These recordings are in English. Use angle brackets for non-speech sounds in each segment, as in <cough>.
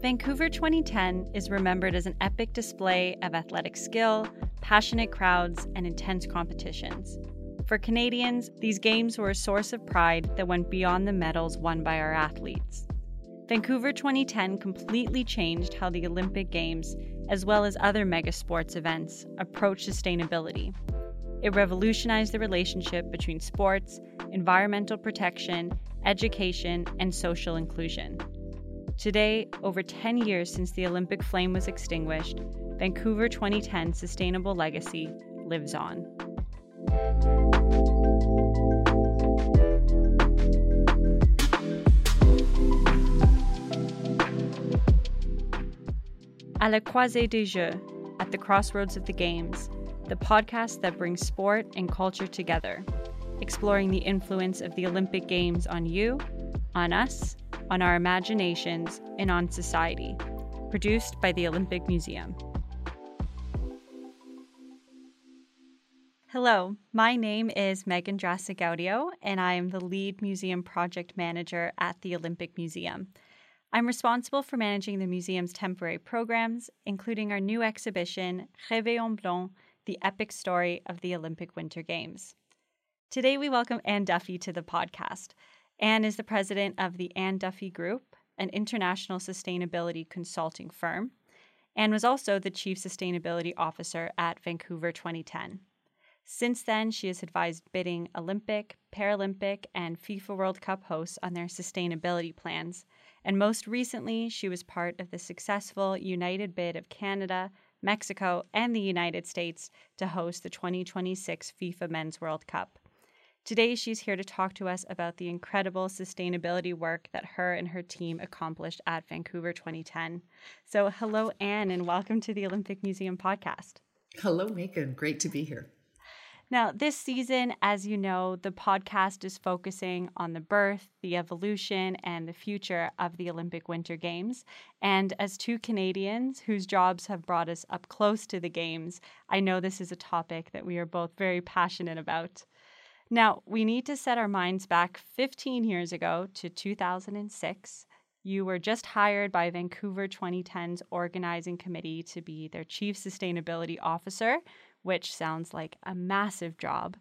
Vancouver 2010 is remembered as an epic display of athletic skill, passionate crowds, and intense competitions. For Canadians, these games were a source of pride that went beyond the medals won by our athletes. Vancouver 2010 completely changed how the Olympic Games, as well as other mega sports events, approach sustainability. It revolutionized the relationship between sports, environmental protection, education, and social inclusion. Today, over 10 years since the Olympic flame was extinguished, Vancouver 2010 sustainable legacy lives on. À la croisée des Jeux, at the crossroads of the Games, the podcast that brings sport and culture together, exploring the influence of the Olympic Games on you, on us, on our imaginations, and on society. Produced by the Olympic Museum. Hello, my name is Meghan Drassigaudio, and I am the lead museum project manager at the Olympic Museum. I'm responsible for managing the museum's temporary programs, including our new exhibition, Rêver en blanc, the epic story of the Olympic Winter Games. Today, we welcome Ann Duffy to the podcast. Ann is the president of the Ann Duffy Group, an international sustainability consulting firm, and was also the chief sustainability officer at Vancouver 2010. Since then, she has advised bidding Olympic, Paralympic, and FIFA World Cup hosts on their sustainability plans. And most recently, she was part of the successful united bid of Canada, Mexico, and the United States to host the 2026 FIFA Men's World Cup. Today, she's here to talk to us about the incredible sustainability work that her and her team accomplished at Vancouver 2010. So, hello, Ann, and welcome to the Olympic Museum podcast. Hello, Meghan. Great to be here. Now, this season, as you know, the podcast is focusing on the birth, the evolution, and the future of the Olympic Winter Games. And as two Canadians whose jobs have brought us up close to the Games, I know this is a topic that we are both very passionate about. Now, we need to set our minds back 15 years ago to 2006. You were just hired by Vancouver 2010's organizing committee to be their chief sustainability officer, which sounds like a massive job.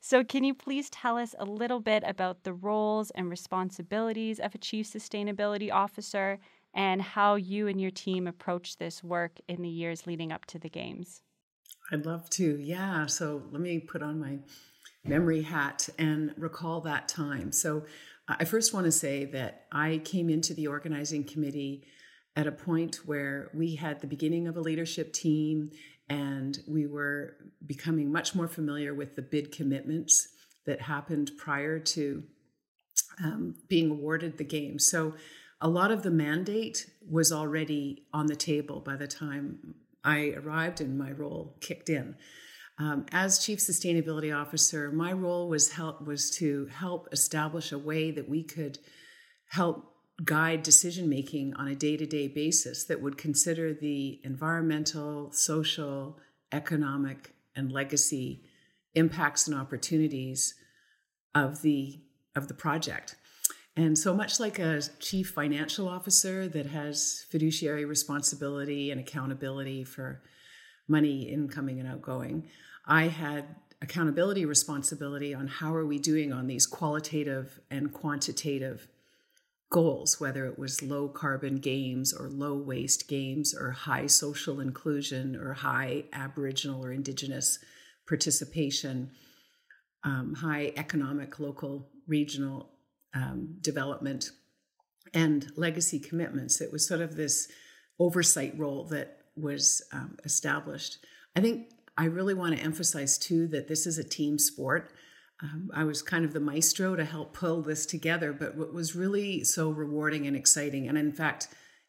So, can you please tell us a little bit about the roles and responsibilities of a chief sustainability officer and how you and your team approached this work in the years leading up to the Games? I'd love to. Yeah. So, let me put on my memory hat and recall that time. So, I first want to say that I came into the organizing committee at a point where we had the beginning of a leadership team and we were becoming much more familiar with the bid commitments that happened prior to um, being awarded the game. So, a lot of the mandate was already on the table by the time I arrived and my role kicked in. Um, as chief sustainability officer, my role was help was to help establish a way that we could help guide decision making on a day to day basis that would consider the environmental, social, economic, and legacy impacts and opportunities of the of the project. And so much like a chief financial officer that has fiduciary responsibility and accountability for money incoming and outgoing. I had accountability responsibility on how are we doing on these qualitative and quantitative goals, whether it was low carbon games or low waste games or high social inclusion or high Aboriginal or Indigenous participation, um, high economic, local, regional um, development, and legacy commitments. It was sort of this oversight role that was um, established. I think I really want to emphasize too that this is a team sport. Um, I was kind of the maestro to help pull this together, but what was really so rewarding and exciting, and in fact,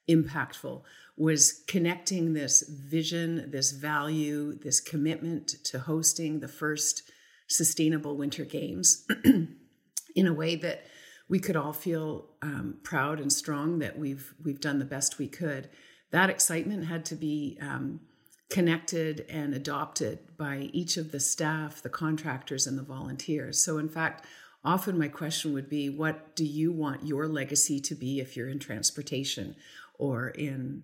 impactful, was connecting this vision, this value, this commitment to hosting the first sustainable Winter Games <clears throat> in a way that we could all feel um, proud and strong that we've we've done the best we could that excitement had to be um, connected and adopted by each of the staff, the contractors, and the volunteers. So, in fact, often my question would be what do you want your legacy to be if you're in transportation or in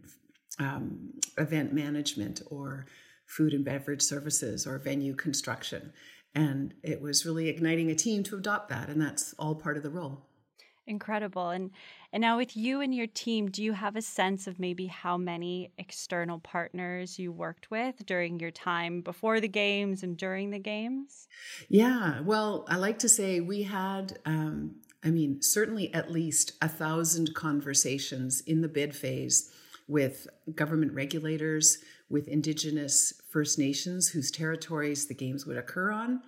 um, event management or food and beverage services or venue construction and it was really igniting a team to adopt that and that's all part of the role incredible. And and now with you and your team do you have a sense of maybe how many external partners you worked with during your time before the games and during the games? Yeah well i like to say we had um, i mean certainly at least a thousand conversations in the bid phase with government regulators with indigenous first nations whose territories the games would occur on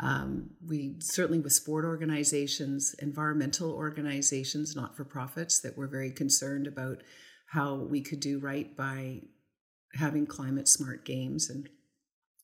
um, we certainly with sport organizations, environmental organizations, not for profits that were very concerned about how we could do right by having climate smart games and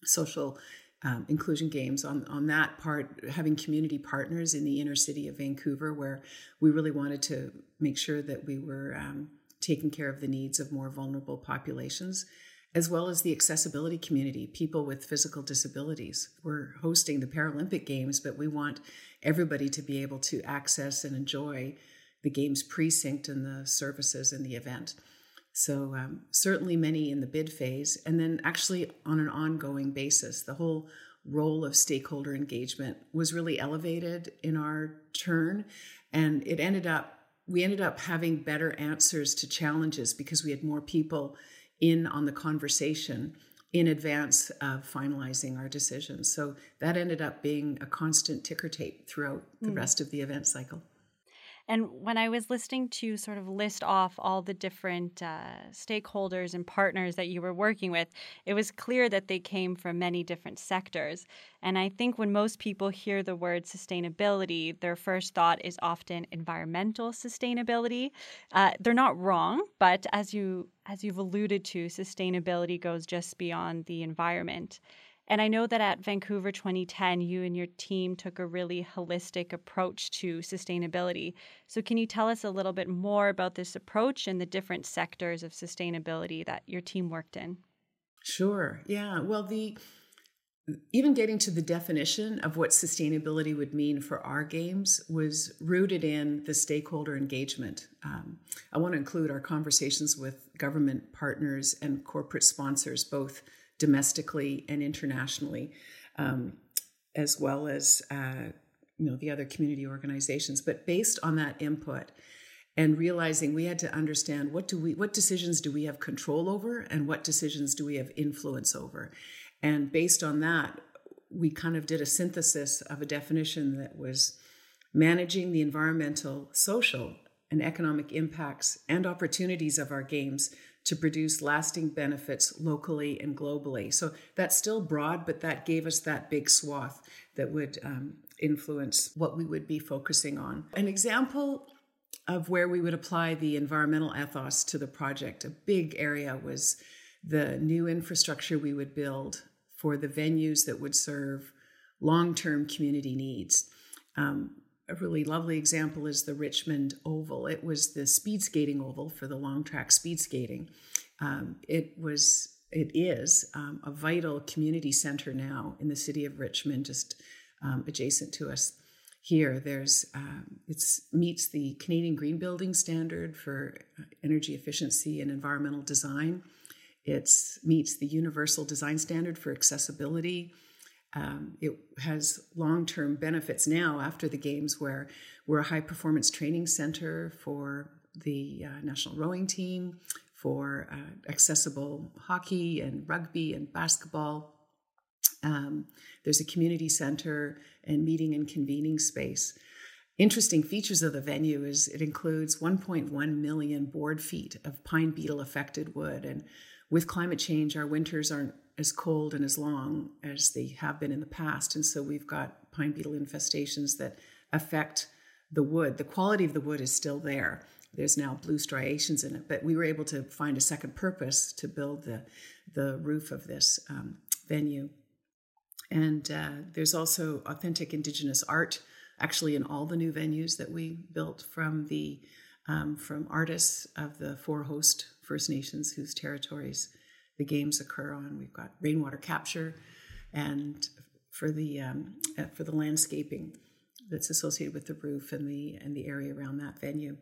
social um, inclusion games. On on that part having community partners in the inner city of vancouver where we really wanted to make sure that we were um, taking care of the needs of more vulnerable populations as well as the accessibility community, people with physical disabilities. We're hosting the Paralympic Games, but we want everybody to be able to access and enjoy the Games precinct and the services and the event. So, um, certainly many in the bid phase, and then actually on an ongoing basis. The whole role of stakeholder engagement was really elevated in our turn, and it ended up, we ended up having better answers to challenges because we had more people in on the conversation in advance of finalizing our decisions. So that ended up being a constant ticker tape throughout the mm. rest of the event cycle. And when I was listening to sort of list off all the different uh, stakeholders and partners that you were working with, it was clear that they came from many different sectors. And I think when most people hear the word sustainability, their first thought is often environmental sustainability. Uh, they're not wrong, but as you as you've alluded to, sustainability goes just beyond the environment. And I know that at Vancouver 2010, you and your team took a really holistic approach to sustainability. So, can you tell us a little bit more about this approach and the different sectors of sustainability that your team worked in? Sure. Yeah. Well, the even getting to the definition of what sustainability would mean for our games was rooted in the stakeholder engagement. Um, I want to include our conversations with government partners and corporate sponsors, both domestically and internationally, um, as well as uh, you know the other community organizations. But based on that input and realizing we had to understand what do we what decisions do we have control over and what decisions do we have influence over, and based on that, we kind of did a synthesis of a definition that was managing the environmental, social, and economic impacts and opportunities of our games to produce lasting benefits locally and globally. So that's still broad, but that gave us that big swath that would um, influence what we would be focusing on. An example of where we would apply the environmental ethos to the project, a big area was the new infrastructure we would build for the venues that would serve long term community needs. Um, a really lovely example is the Richmond Oval. It was the speed skating oval for the long track speed skating. Um, it was, it is um, a vital community center now in the city of Richmond, just um, adjacent to us. Here, there's um, it meets the Canadian Green Building Standard for uh, energy efficiency and environmental design. It meets the Universal Design Standard for accessibility. Um, it has long term benefits now after the games, where we're a high performance training center for the uh, national rowing team, for uh, accessible hockey and rugby and basketball. Um, there's a community center and meeting and convening space. Interesting features of the venue is it includes 1.1 million board feet of pine beetle affected wood. And with climate change, our winters aren't as cold and as long as they have been in the past. And so we've got pine beetle infestations that affect the wood. The quality of the wood is still there. There's now blue striations in it, but we were able to find a second purpose to build the, the roof of this um, venue. And uh, there's also authentic Indigenous art, actually, in all the new venues that we built from the um, from artists of the four host First Nations whose territories the games occur on. We've got rainwater capture, and for the um, uh, for the landscaping, that's associated with the roof and the and the area around that venue.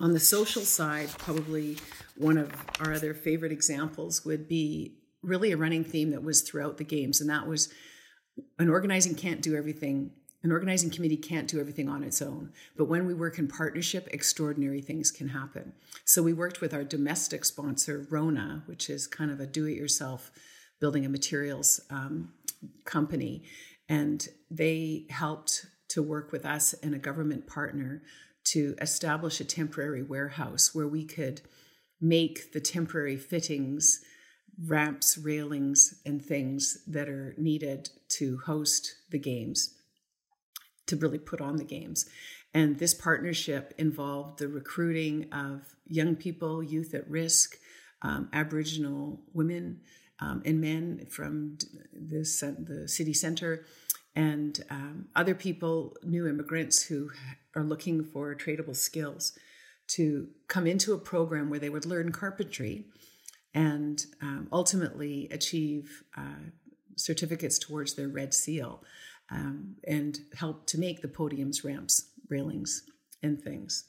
On the social side, probably one of our other favorite examples would be really a running theme that was throughout the games, and that was an organizing can't do everything. An organizing committee can't do everything on its own, but when we work in partnership, extraordinary things can happen. So we worked with our domestic sponsor, Rona, which is kind of a do-it-yourself building and materials um, company, and they helped to work with us and a government partner to establish a temporary warehouse where we could make the temporary fittings, ramps, railings, and things that are needed to host the games, to really put on the games. And this partnership involved the recruiting of young people, youth at risk, um, Aboriginal women um, and men from the, the city center, and um, other people, new immigrants who are looking for tradable skills, to come into a program where they would learn carpentry and um, ultimately achieve uh, certificates towards their red seal um, and help to make the podiums, ramps, railings, and things.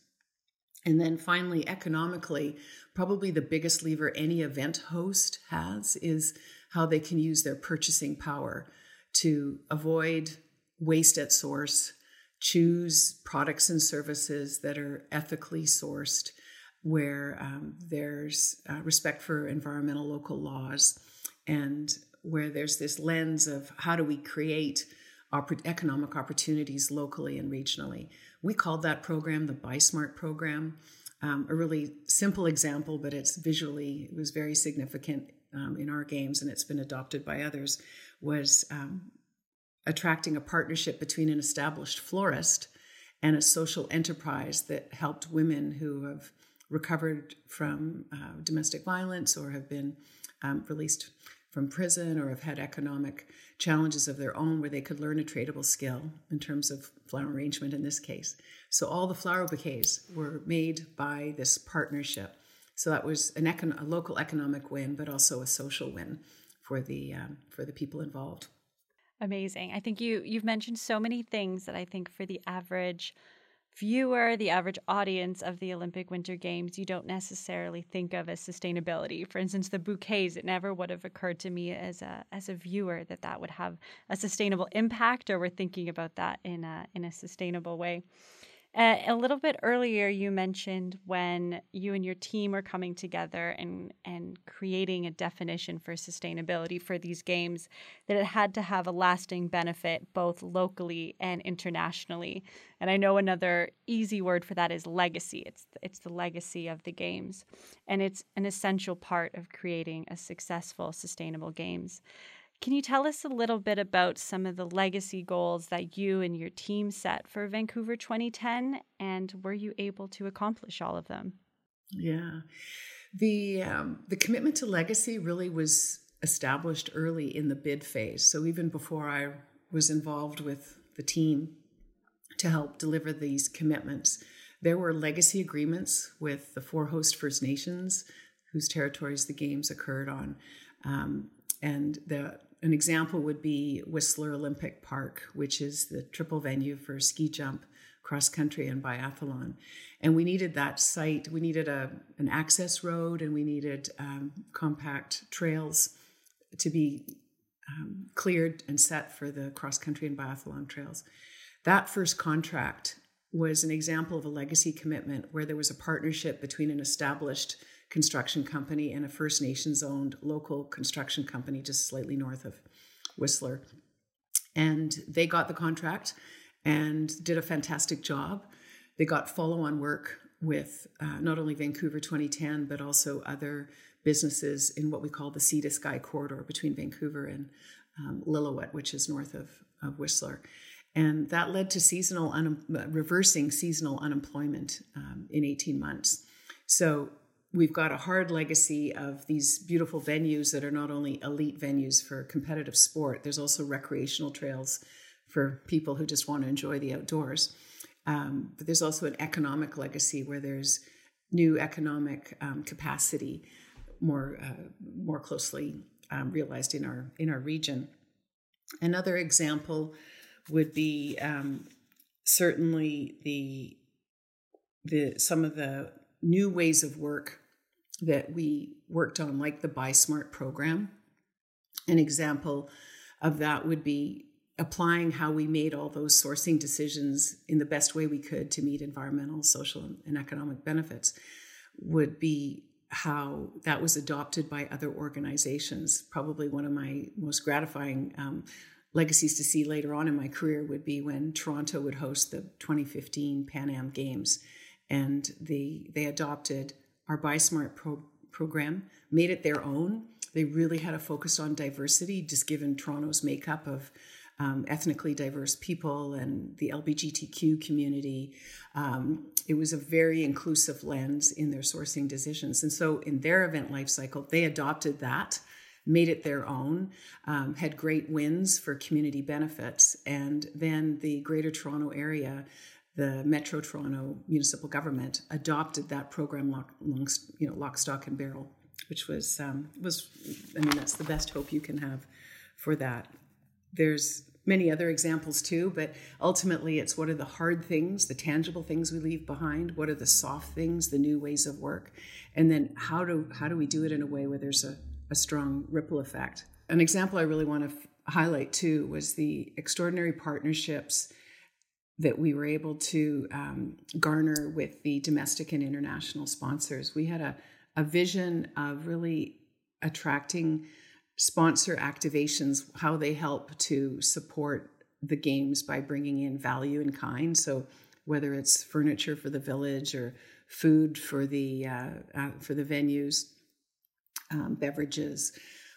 And then finally, economically, probably the biggest lever any event host has is how they can use their purchasing power to avoid waste at source, choose products and services that are ethically sourced, where um, there's uh, respect for environmental local laws, and where there's this lens of how do we create economic opportunities locally and regionally. We called that program the Buy Smart program. Um, a really simple example, but it's visually it was very significant um, in our games, and it's been adopted by others. Was um, attracting a partnership between an established florist and a social enterprise that helped women who have recovered from uh, domestic violence or have been um, released from prison or have had economic challenges of their own where they could learn a tradable skill in terms of flower arrangement in this case. So all the flower bouquets were made by this partnership. So that was an econ- a local economic win, but also a social win for the um, for the people involved. Amazing. I think you you've mentioned so many things that I think for the average viewer, the average audience of the Olympic Winter Games, you don't necessarily think of as sustainability. For instance, the bouquets, it never would have occurred to me as a as a viewer that that would have a sustainable impact or we're thinking about that in a in a sustainable way. Uh, a little bit earlier, you mentioned when you and your team were coming together and, and creating a definition for sustainability for these games, that it had to have a lasting benefit both locally and internationally. And I know another easy word for that is legacy. It's, it's the legacy of the games. And it's an essential part of creating a successful, sustainable games. Can you tell us a little bit about some of the legacy goals that you and your team set for Vancouver 2010 and were you able to accomplish all of them? Yeah. The um, the commitment to legacy really was established early in the bid phase. So even before I was involved with the team to help deliver these commitments, there were legacy agreements with the four host First Nations whose territories the games occurred on. Um, and the an example would be Whistler Olympic Park, which is the triple venue for ski jump, cross country, and biathlon. And we needed that site. We needed a, an access road and we needed um, compact trails to be um, cleared and set for the cross country and biathlon trails. That first contract was an example of a legacy commitment where there was a partnership between an established construction company and a First Nations owned local construction company just slightly north of Whistler. And they got the contract and did a fantastic job. They got follow on work with uh, not only Vancouver 2010, but also other businesses in what we call the Sea to Sky corridor between Vancouver and um, Lillooet, which is north of, of Whistler. And that led to seasonal un- reversing seasonal unemployment um, in 18 months. So we've got a hard legacy of these beautiful venues that are not only elite venues for competitive sport, there's also recreational trails for people who just want to enjoy the outdoors. Um, but there's also an economic legacy where there's new economic um, capacity more uh, more closely um, realized in our in our region. Another example would be um, certainly the the some of the new ways of work that we worked on, like the Buy Smart program. An example of that would be applying how we made all those sourcing decisions in the best way we could to meet environmental, social, and economic benefits would be how that was adopted by other organizations. Probably one of my most gratifying um, legacies to see later on in my career would be when Toronto would host the 2015 Pan Am Games, and the they adopted our Buy Smart pro- program, made it their own. They really had a focus on diversity, just given Toronto's makeup of um, ethnically diverse people and the LGBTQ community. Um, it was a very inclusive lens in their sourcing decisions. And so in their event life cycle, they adopted that, made it their own, um, had great wins for community benefits. And then the Greater Toronto Area the Metro Toronto municipal government adopted that program lock, long, you know, lock, stock, and barrel, which was um, was I mean that's the best hope you can have for that. There's many other examples too, but ultimately it's what are the hard things, the tangible things we leave behind, what are the soft things, the new ways of work, and then how do how do we do it in a way where there's a, a strong ripple effect. An example I really want to f- highlight too was the extraordinary partnerships that we were able to um, garner with the domestic and international sponsors. We had a, a vision of really attracting sponsor activations, how they help to support the games by bringing in value in kind. So whether it's furniture for the village or food for the uh, uh, for the venues, um, beverages,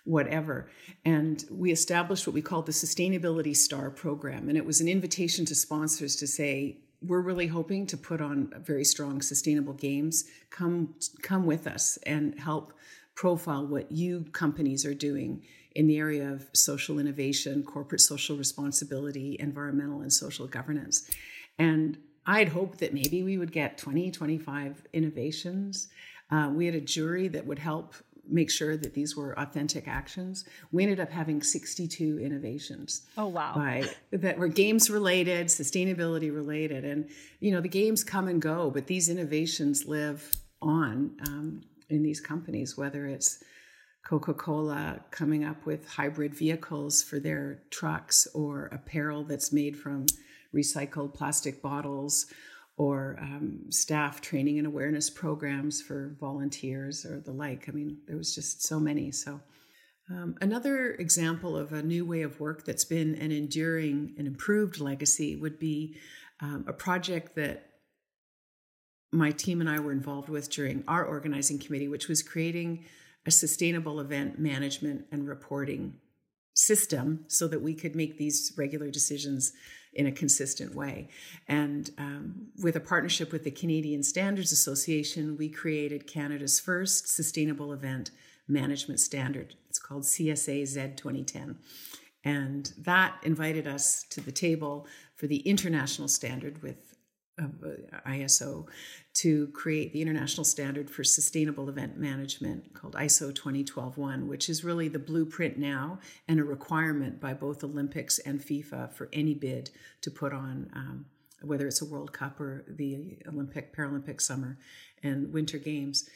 whatever. And we established what we called the Sustainability Star program. And it was an invitation to sponsors to say, we're really hoping to put on very strong sustainable games. Come come with us and help profile what you companies are doing in the area of social innovation, corporate social responsibility, environmental and social governance. And I'd hoped that maybe we would get 20, 25 innovations. Uh, we had a jury that would help make sure that these were authentic actions. We ended up having 62 innovations. Oh wow. By, that were games related, sustainability related. And you know, the games come and go, but these innovations live on um, in these companies, whether it's Coca-Cola coming up with hybrid vehicles for their trucks or apparel that's made from recycled plastic bottles or um, staff training and awareness programs for volunteers or the like. I mean, there was just so many. So, um, another example of a new way of work that's been an enduring and improved legacy would be um, a project that my team and I were involved with during our organizing committee, which was creating a sustainable event management and reporting system so that we could make these regular decisions in a consistent way. And um, with a partnership with the Canadian Standards Association, we created Canada's first sustainable event management standard. It's called CSA Z 2010. And that invited us to the table for the international standard with uh, ISO to create the international standard for sustainable event management called ISO 20121, which is really the blueprint now and a requirement by both Olympics and FIFA for any bid to put on, um, whether it's a World Cup or the Olympic, Paralympic Summer and Winter Games.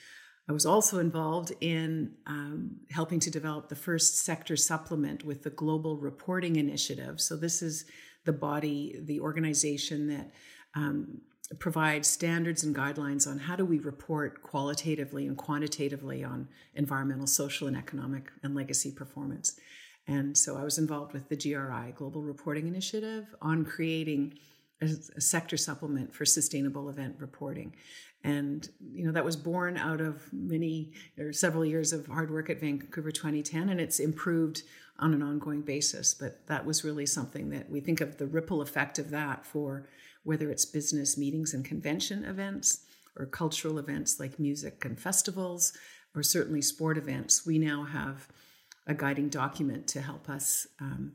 I was also involved in um, helping to develop the first sector supplement with the Global Reporting Initiative. So, this is the body, the organization that um, provide standards and guidelines on how do we report qualitatively and quantitatively on environmental, social, and economic and legacy performance. And so I was involved with the GRI, Global Reporting Initiative, on creating a, a sector supplement for sustainable event reporting. And you know that was born out of many or several years of hard work at Vancouver 2010, and it's improved on an ongoing basis. But that was really something that we think of the ripple effect of that for whether it's business meetings and convention events or cultural events like music and festivals, or certainly sport events, we now have a guiding document to help us um,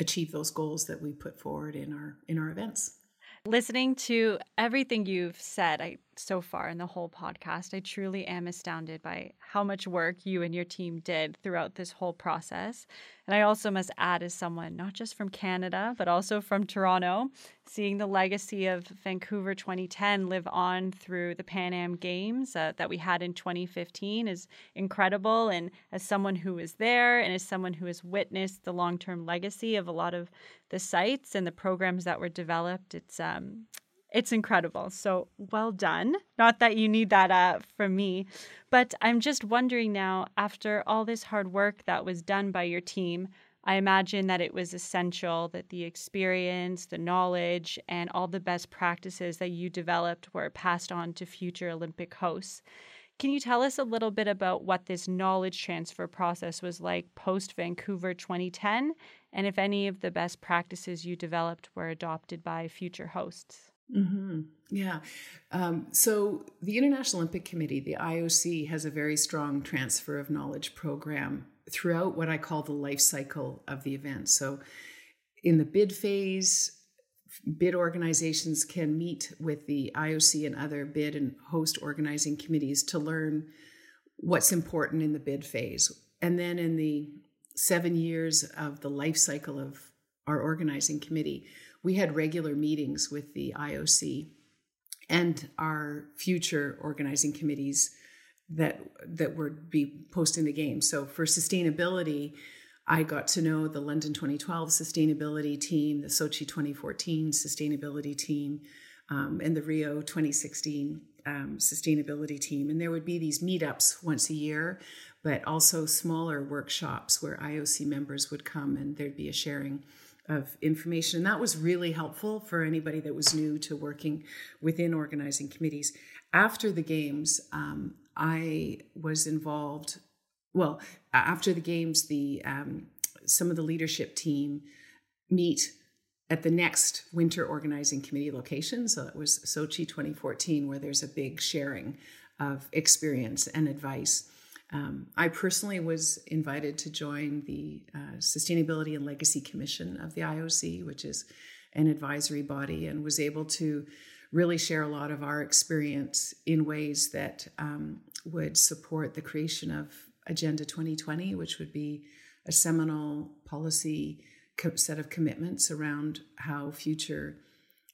achieve those goals that we put forward in our in our events. Listening to everything you've said, I so far in the whole podcast. I truly am astounded by how much work you and your team did throughout this whole process. And I also must add, as someone not just from Canada, but also from Toronto, seeing the legacy of Vancouver 2010 live on through the Pan Am Games uh, that we had in 2015 is incredible. And as someone who was there and as someone who has witnessed the long term legacy of a lot of the sites and the programs that were developed, it's um, it's incredible. So well done. Not that you need that uh, from me, but I'm just wondering now, after all this hard work that was done by your team, I imagine that it was essential that the experience, the knowledge, and all the best practices that you developed were passed on to future Olympic hosts. Can you tell us a little bit about what this knowledge transfer process was like post Vancouver 2010 and if any of the best practices you developed were adopted by future hosts? Mm-hmm. Yeah. Um, so the International Olympic Committee, the IOC, has a very strong transfer of knowledge program throughout what I call the life cycle of the event. So in the bid phase, bid organizations can meet with the IOC and other bid and host organizing committees to learn what's important in the bid phase. And then in the seven years of the life cycle of our organizing committee, we had regular meetings with the IOC and our future organizing committees that that would be posting the game. So for sustainability, I got to know the London 2012 sustainability team, the Sochi 2014 sustainability team, um, and the Rio 2016 um, sustainability team. And there would be these meetups once a year, but also smaller workshops where IOC members would come and there'd be a sharing of information. And that was really helpful for anybody that was new to working within organizing committees. After the games, um, I was involved. Well, after the games, the um, some of the leadership team meet at the next winter organizing committee location. So it was Sochi 2014, where there's a big sharing of experience and advice. Um, I personally was invited to join the uh, Sustainability and Legacy Commission of the IOC, which is an advisory body, and was able to really share a lot of our experience in ways that um, would support the creation of Agenda 2020, which would be a seminal policy co- set of commitments around how future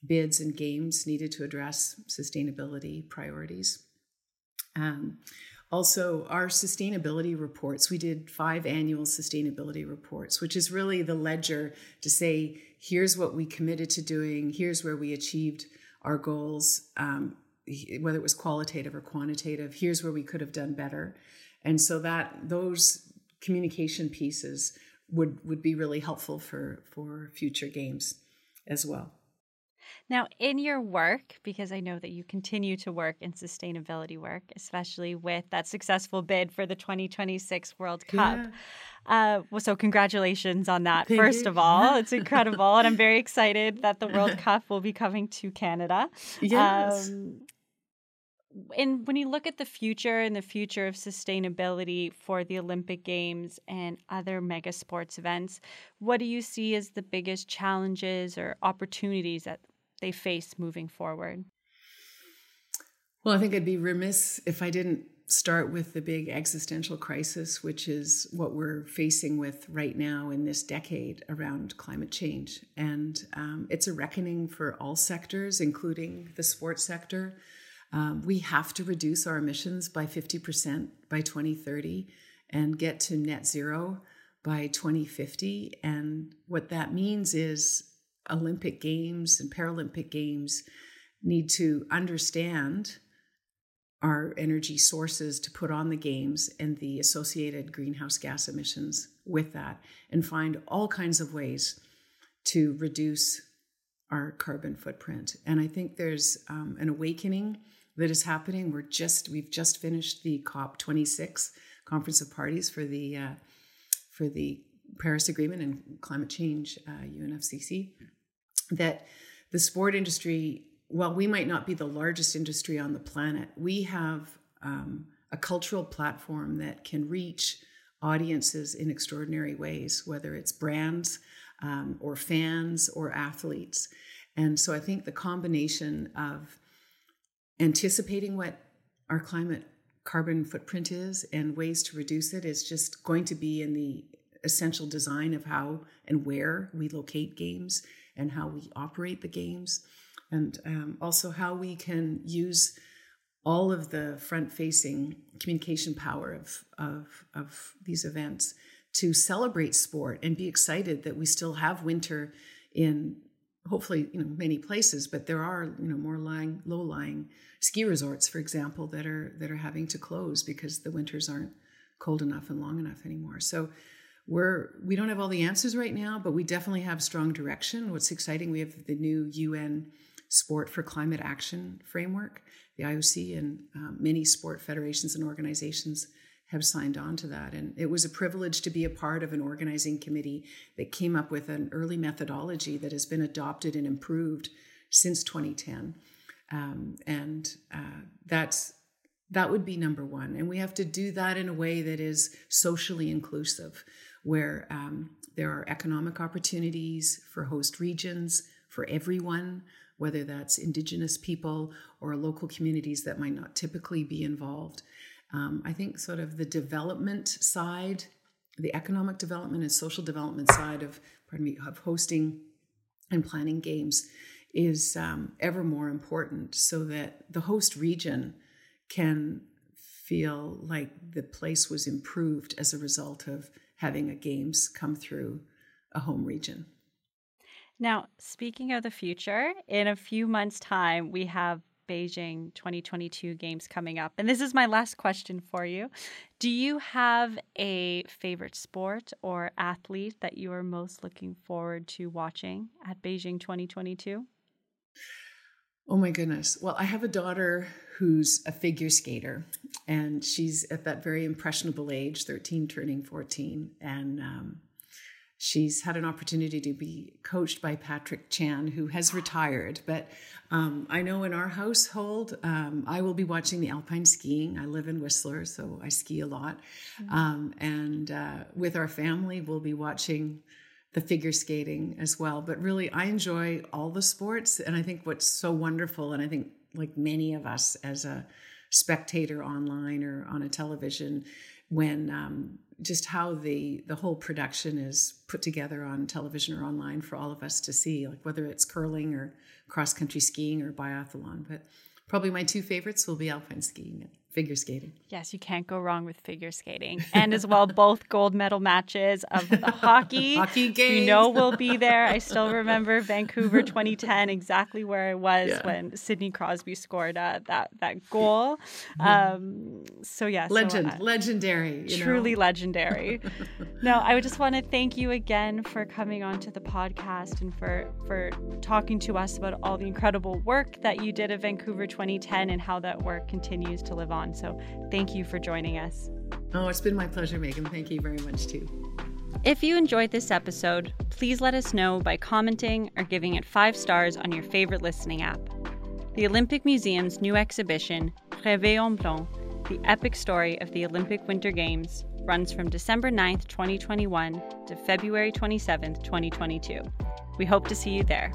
bids and games needed to address sustainability priorities. Um, also, our sustainability reports, we did five annual sustainability reports, which is really the ledger to say, here's what we committed to doing, here's where we achieved our goals, um, whether it was qualitative or quantitative, here's where we could have done better. And so that those communication pieces would, would be really helpful for, for future games as well. Now, in your work, because I know that you continue to work in sustainability work, especially with that successful bid for the 2026 World Cup. Yeah. Uh, well, so congratulations on that, Thank first you. of all. <laughs> It's incredible. and I'm very excited that the World Cup will be coming to Canada. Yes. Um, and when you look at the future and the future of sustainability for the Olympic Games and other mega sports events, what do you see as the biggest challenges or opportunities that they face moving forward? Well, I think I'd be remiss if I didn't start with the big existential crisis, which is what we're facing with right now in this decade around climate change. And um, it's a reckoning for all sectors, including the sports sector. Um, we have to reduce our emissions by 50% by 2030 and get to net zero by 2050. And what that means is Olympic Games and Paralympic Games need to understand our energy sources to put on the games and the associated greenhouse gas emissions with that and find all kinds of ways to reduce our carbon footprint. And i think there's um, an awakening that is happening. We're just we've just finished the cop 26 conference of parties for the uh, for the paris agreement and climate change uh, unfcc that the sport industry, while we might not be the largest industry on the planet, we have um, a cultural platform that can reach audiences in extraordinary ways, whether it's brands um, or fans or athletes. And so I think the combination of anticipating what our climate carbon footprint is and ways to reduce it is just going to be in the essential design of how and where we locate games and how we operate the games, and um, also how we can use all of the front facing communication power of, of, of these events to celebrate sport and be excited that we still have winter in hopefully you know many places but there are you know more lying low lying ski resorts for example that are that are having to close because the winters aren't cold enough and long enough anymore. So we're we don't have all the answers right now but we definitely have strong direction. What's exciting we have the new un sport for climate action framework. The ioc and um, many sport federations and organizations have signed on to that. And it was a privilege to be a part of an organizing committee that came up with an early methodology that has been adopted and improved since 2010 um, and uh, that's that would be number one. And we have to do that in a way that is socially inclusive where um, there are economic opportunities for host regions for everyone, whether that's Indigenous people or local communities that might not typically be involved. Um, I think sort of the development side, the economic development and social development side of, pardon me, of hosting and planning games is um, ever more important so that the host region can feel like the place was improved as a result of having a games come through a home region. Now, speaking of the future, in a few months' time, we have Beijing 2022 games coming up. And this is my last question for you. Do you have a favorite sport or athlete that you are most looking forward to watching at Beijing 2022? Oh my goodness. Well, I have a daughter who's a figure skater, and she's at that very impressionable age 13, turning 14. And um, she's had an opportunity to be coached by Patrick Chan, who has retired. But um, I know in our household, um, I will be watching the alpine skiing. I live in Whistler, so I ski a lot. Mm-hmm. Um, and uh, with our family, we'll be watching the figure skating as well. But really, I enjoy all the sports. And I think what's so wonderful, and I think like many of us as a spectator online or on a television, when um, just how the the whole production is put together on television or online for all of us to see, like whether it's curling or cross country skiing or biathlon. But probably my two favorites will be alpine skiing figure skating. Yes, you can't go wrong with figure skating. And as well, both gold medal matches of the <laughs> hockey. hockey games. We know we'll be there. I still <laughs> remember Vancouver 2010, exactly where I was yeah. when Sidney Crosby scored uh, that that goal. Um, so yes, legend, so, uh, legendary, truly know? legendary. <laughs> no, I would just want to thank you again for coming on to the podcast and for for talking to us about all the incredible work that you did at Vancouver 2010 and how that work continues to live on on. So thank you for joining us. Oh, it's been my pleasure, Meghan. Thank you very much, too. If you enjoyed this episode, please let us know by commenting or giving it five stars on your favorite listening app. The Olympic Museum's new exhibition, Rêver en blanc, the epic story of the Olympic Winter Games, runs from December 9th, 2021 to February 27th, 2022. We hope to see you there.